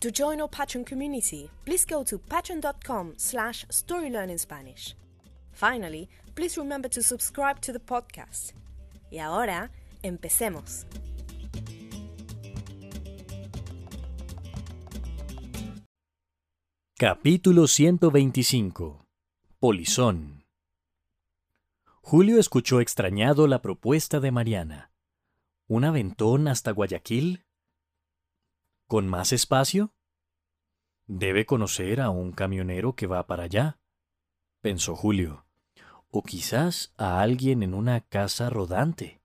To join our Patreon community, please go to patreon.com slash storylearningspanish. Finally, please remember to subscribe to the podcast. Y ahora, empecemos. Capítulo 125 Polizón Julio escuchó extrañado la propuesta de Mariana. ¿Un aventón hasta Guayaquil? ¿Con más espacio? Debe conocer a un camionero que va para allá, pensó Julio, o quizás a alguien en una casa rodante.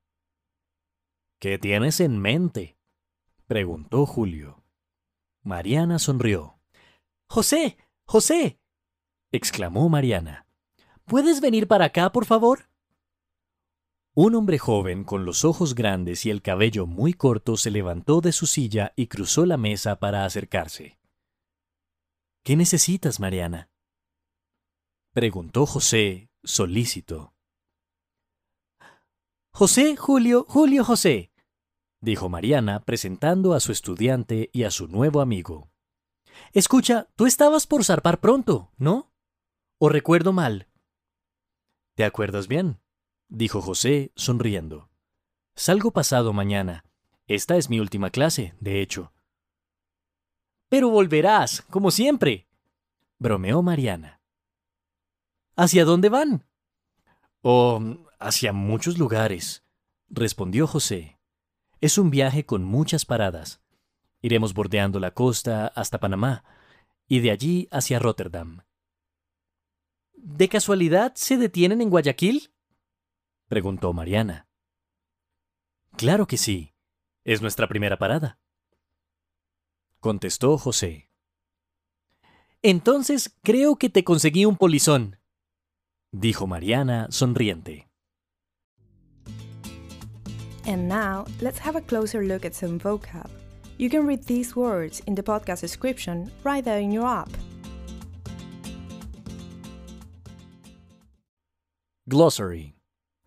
¿Qué tienes en mente? preguntó Julio. Mariana sonrió. José, José, exclamó Mariana. ¿Puedes venir para acá, por favor? Un hombre joven con los ojos grandes y el cabello muy corto se levantó de su silla y cruzó la mesa para acercarse. ¿Qué necesitas, Mariana? preguntó José, solícito. José, Julio, Julio, José, dijo Mariana presentando a su estudiante y a su nuevo amigo. Escucha, tú estabas por zarpar pronto, ¿no? ¿O recuerdo mal? ¿Te acuerdas bien? Dijo José, sonriendo. Salgo pasado mañana. Esta es mi última clase, de hecho. Pero volverás, como siempre, bromeó Mariana. ¿Hacia dónde van? Oh, hacia muchos lugares, respondió José. Es un viaje con muchas paradas. Iremos bordeando la costa hasta Panamá y de allí hacia Rotterdam. ¿De casualidad se detienen en Guayaquil? Preguntó Mariana. Claro que sí. Es nuestra primera parada. Contestó José. Entonces creo que te conseguí un polizón, dijo Mariana sonriente. And now, let's have a closer look at some vocab. You can read these words in the podcast description right there in your app. Glossary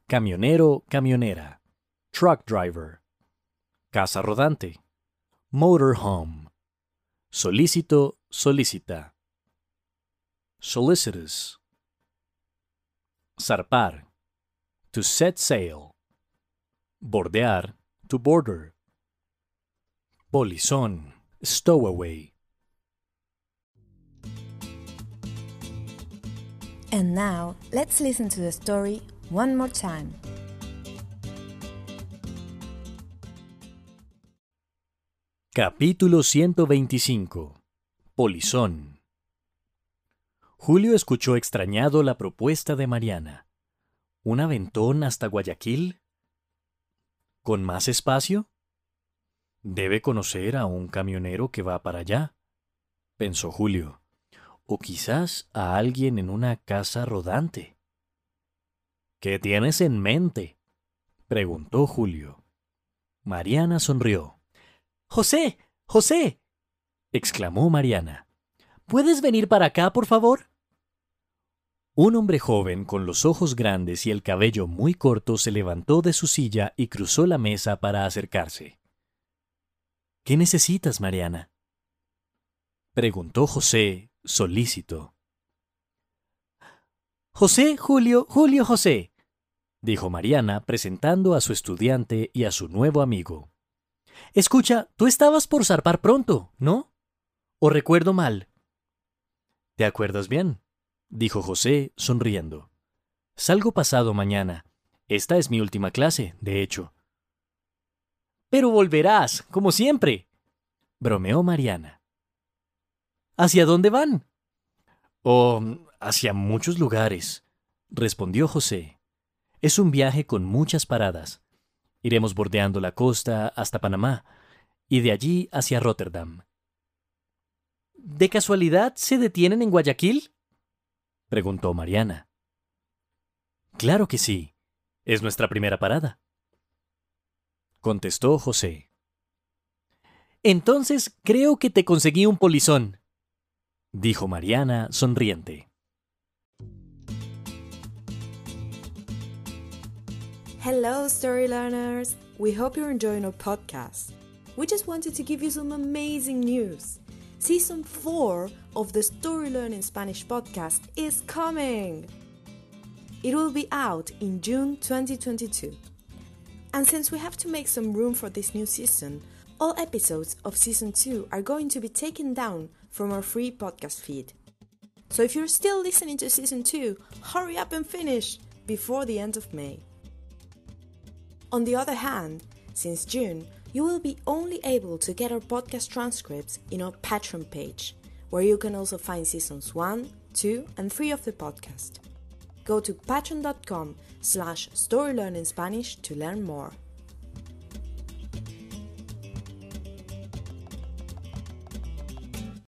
camionero, camionera, truck driver, casa rodante, motorhome, solícito, solícita, solicitous, zarpar, to set sail, bordear, to border, polizón, stowaway. And now, let's listen to the story one more time. Capítulo 125 Polizón Julio escuchó extrañado la propuesta de Mariana. ¿Un aventón hasta Guayaquil? ¿Con más espacio? Debe conocer a un camionero que va para allá, pensó Julio, o quizás a alguien en una casa rodante. ¿Qué tienes en mente? preguntó Julio. Mariana sonrió. José, José, exclamó Mariana. ¿Puedes venir para acá, por favor? Un hombre joven con los ojos grandes y el cabello muy corto se levantó de su silla y cruzó la mesa para acercarse. ¿Qué necesitas, Mariana? preguntó José, solícito. José, Julio, Julio, José, dijo Mariana presentando a su estudiante y a su nuevo amigo. Escucha, tú estabas por zarpar pronto, ¿no? ¿O recuerdo mal? ¿Te acuerdas bien? dijo José, sonriendo. Salgo pasado mañana. Esta es mi última clase, de hecho. Pero volverás, como siempre, bromeó Mariana. ¿Hacia dónde van? Oh, hacia muchos lugares, respondió José. Es un viaje con muchas paradas. Iremos bordeando la costa hasta Panamá y de allí hacia Rotterdam. ¿De casualidad se detienen en Guayaquil? preguntó Mariana. Claro que sí. Es nuestra primera parada. Contestó José. Entonces creo que te conseguí un polizón, dijo Mariana sonriente. Hello, story learners! We hope you're enjoying our podcast. We just wanted to give you some amazing news. Season 4 of the Story Learning Spanish podcast is coming! It will be out in June 2022. And since we have to make some room for this new season, all episodes of Season 2 are going to be taken down from our free podcast feed. So if you're still listening to Season 2, hurry up and finish before the end of May. On the other hand, since June, you will be only able to get our podcast transcripts in our Patreon page, where you can also find seasons 1, 2, and 3 of the podcast. Go to patreon.com slash storylearningspanish to learn more.